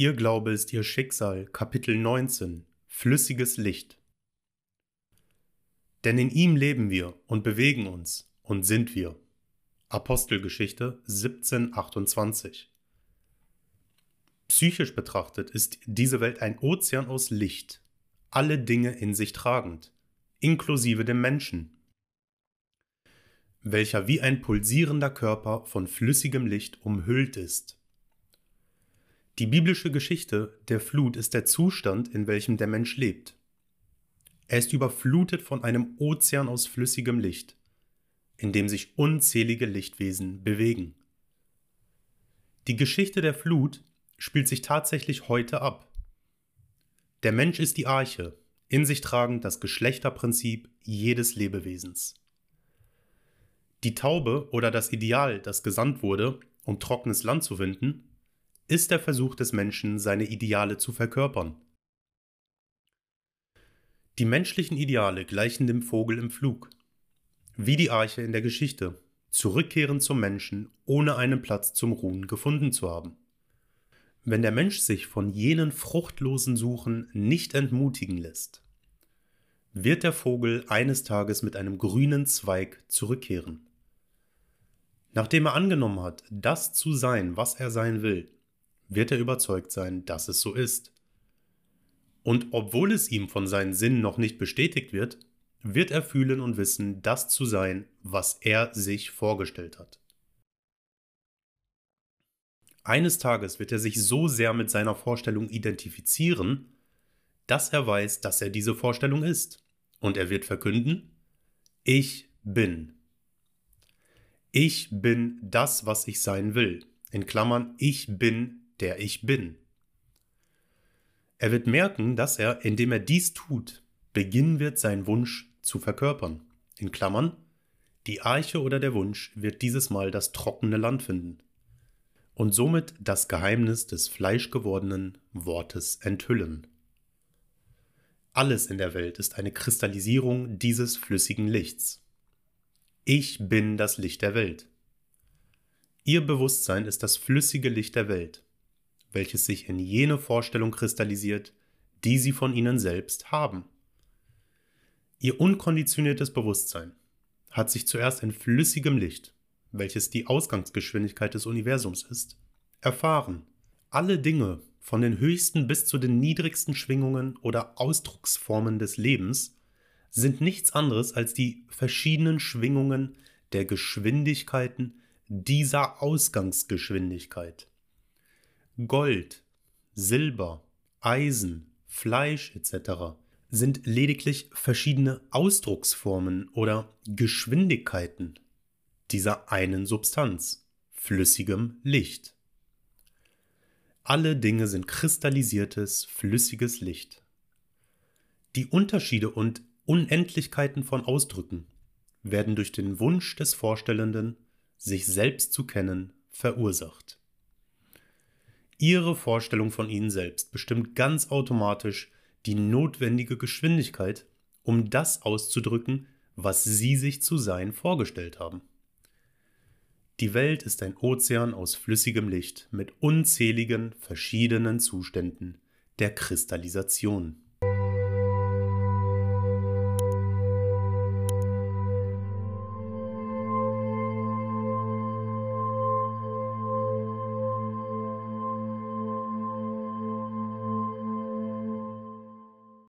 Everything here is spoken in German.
Ihr Glaube ist Ihr Schicksal, Kapitel 19 Flüssiges Licht. Denn in ihm leben wir und bewegen uns und sind wir. Apostelgeschichte 1728 Psychisch betrachtet ist diese Welt ein Ozean aus Licht, alle Dinge in sich tragend, inklusive dem Menschen, welcher wie ein pulsierender Körper von flüssigem Licht umhüllt ist. Die biblische Geschichte der Flut ist der Zustand, in welchem der Mensch lebt. Er ist überflutet von einem Ozean aus flüssigem Licht, in dem sich unzählige Lichtwesen bewegen. Die Geschichte der Flut spielt sich tatsächlich heute ab. Der Mensch ist die Arche, in sich tragend das Geschlechterprinzip jedes Lebewesens. Die Taube oder das Ideal, das gesandt wurde, um trockenes Land zu finden, ist der Versuch des Menschen, seine Ideale zu verkörpern. Die menschlichen Ideale gleichen dem Vogel im Flug, wie die Arche in der Geschichte, zurückkehren zum Menschen, ohne einen Platz zum Ruhen gefunden zu haben. Wenn der Mensch sich von jenen fruchtlosen Suchen nicht entmutigen lässt, wird der Vogel eines Tages mit einem grünen Zweig zurückkehren. Nachdem er angenommen hat, das zu sein, was er sein will, wird er überzeugt sein, dass es so ist. Und obwohl es ihm von seinen Sinnen noch nicht bestätigt wird, wird er fühlen und wissen, das zu sein, was er sich vorgestellt hat. Eines Tages wird er sich so sehr mit seiner Vorstellung identifizieren, dass er weiß, dass er diese Vorstellung ist. Und er wird verkünden, ich bin. Ich bin das, was ich sein will. In Klammern, ich bin der ich bin. Er wird merken, dass er, indem er dies tut, beginnen wird, seinen Wunsch zu verkörpern. In Klammern, die Arche oder der Wunsch wird dieses Mal das trockene Land finden und somit das Geheimnis des fleischgewordenen Wortes enthüllen. Alles in der Welt ist eine Kristallisierung dieses flüssigen Lichts. Ich bin das Licht der Welt. Ihr Bewusstsein ist das flüssige Licht der Welt welches sich in jene Vorstellung kristallisiert, die sie von ihnen selbst haben. Ihr unkonditioniertes Bewusstsein hat sich zuerst in flüssigem Licht, welches die Ausgangsgeschwindigkeit des Universums ist, erfahren. Alle Dinge, von den höchsten bis zu den niedrigsten Schwingungen oder Ausdrucksformen des Lebens, sind nichts anderes als die verschiedenen Schwingungen der Geschwindigkeiten dieser Ausgangsgeschwindigkeit. Gold, Silber, Eisen, Fleisch etc. sind lediglich verschiedene Ausdrucksformen oder Geschwindigkeiten dieser einen Substanz, flüssigem Licht. Alle Dinge sind kristallisiertes, flüssiges Licht. Die Unterschiede und Unendlichkeiten von Ausdrücken werden durch den Wunsch des Vorstellenden, sich selbst zu kennen, verursacht. Ihre Vorstellung von Ihnen selbst bestimmt ganz automatisch die notwendige Geschwindigkeit, um das auszudrücken, was Sie sich zu sein vorgestellt haben. Die Welt ist ein Ozean aus flüssigem Licht mit unzähligen verschiedenen Zuständen der Kristallisation.